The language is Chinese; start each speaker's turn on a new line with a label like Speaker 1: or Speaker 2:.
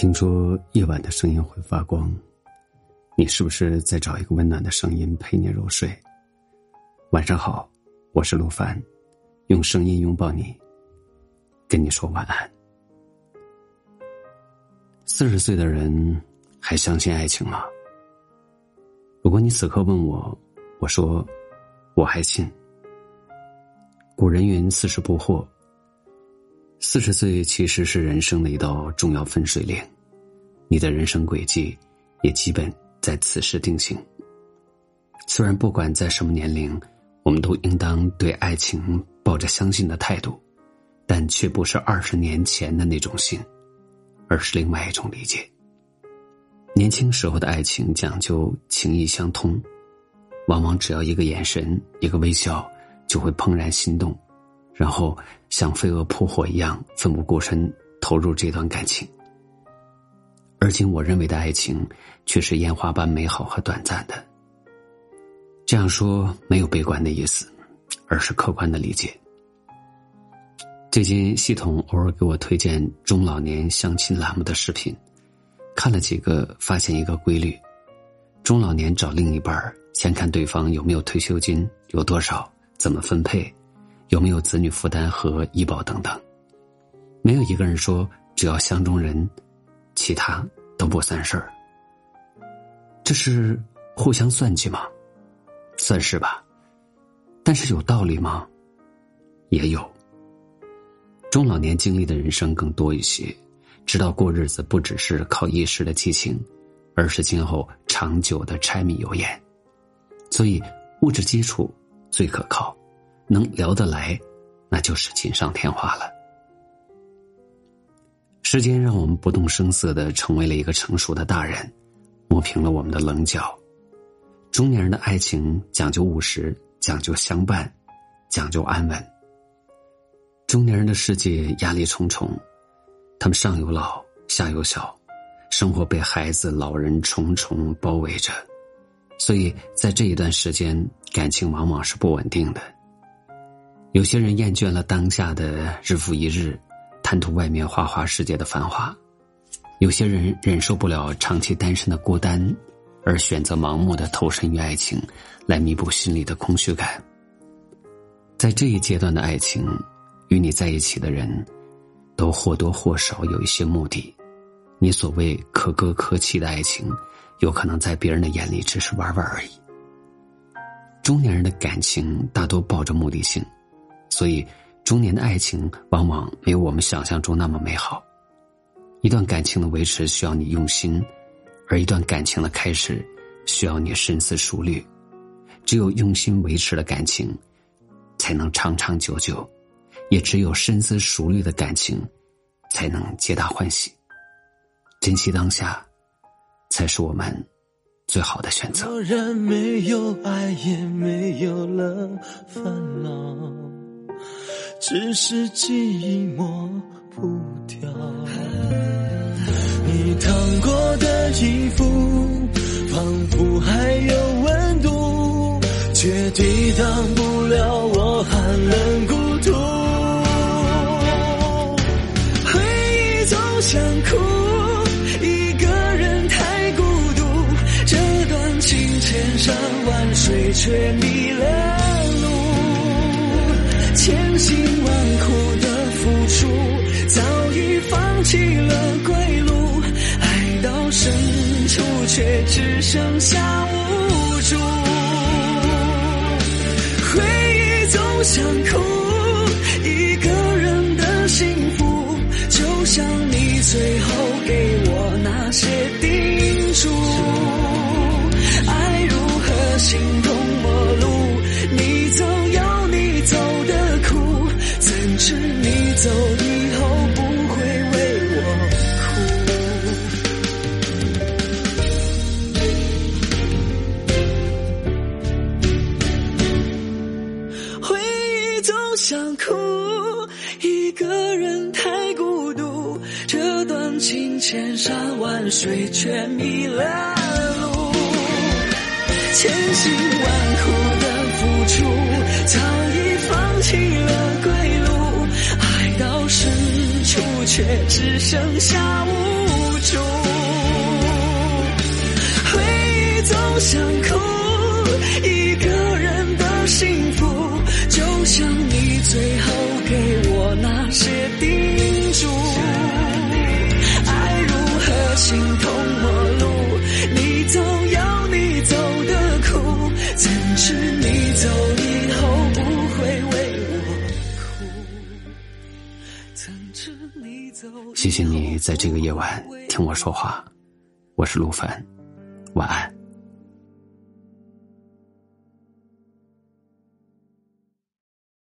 Speaker 1: 听说夜晚的声音会发光，你是不是在找一个温暖的声音陪你入睡？晚上好，我是陆凡，用声音拥抱你，跟你说晚安。四十岁的人还相信爱情吗？如果你此刻问我，我说我还信。古人云：“四十不惑。”四十岁其实是人生的一道重要分水岭，你的人生轨迹也基本在此时定型。虽然不管在什么年龄，我们都应当对爱情抱着相信的态度，但却不是二十年前的那种信，而是另外一种理解。年轻时候的爱情讲究情意相通，往往只要一个眼神、一个微笑，就会怦然心动。然后像飞蛾扑火一样奋不顾身投入这段感情。而今我认为的爱情却是烟花般美好和短暂的。这样说没有悲观的意思，而是客观的理解。最近系统偶尔给我推荐中老年相亲栏目的视频，看了几个，发现一个规律：中老年找另一半先看对方有没有退休金，有多少，怎么分配。有没有子女负担和医保等等？没有一个人说只要相中人，其他都不算事儿。这是互相算计吗？算是吧。但是有道理吗？也有。中老年经历的人生更多一些，知道过日子不只是靠一时的激情，而是今后长久的柴米油盐。所以物质基础最可靠。能聊得来，那就是锦上添花了。时间让我们不动声色的成为了一个成熟的大人，磨平了我们的棱角。中年人的爱情讲究务实，讲究相伴，讲究安稳。中年人的世界压力重重，他们上有老，下有小，生活被孩子、老人重重包围着，所以在这一段时间，感情往往是不稳定的。有些人厌倦了当下的日复一日，贪图外面花花世界的繁华；有些人忍受不了长期单身的孤单，而选择盲目的投身于爱情，来弥补心里的空虚感。在这一阶段的爱情，与你在一起的人，都或多或少有一些目的。你所谓可歌可泣的爱情，有可能在别人的眼里只是玩玩而已。中年人的感情大多抱着目的性。所以，中年的爱情往往没有我们想象中那么美好。一段感情的维持需要你用心，而一段感情的开始需要你深思熟虑。只有用心维持的感情，才能长长久久；也只有深思熟虑的感情，才能皆大欢喜。珍惜当下，才是我们最好的选择。
Speaker 2: 没有爱，也没有了烦恼。只是记忆抹不掉，你烫过的衣服，仿佛还有温度，却抵挡不了我寒冷孤独。回忆总想哭，一个人太孤独，这段情千山万水却迷了。弃了归路。爱到深处，却只剩下无助。回忆总想哭，一个人的幸福，就像你最后给我那些叮嘱。爱如何形容？想哭一个人太孤独这段情千山万水却迷了路。千辛万苦的付出早已放弃了归路爱到深处却只剩下无助。回忆总想哭一
Speaker 1: 谢谢你在这个夜晚听我说话我是陆凡晚安。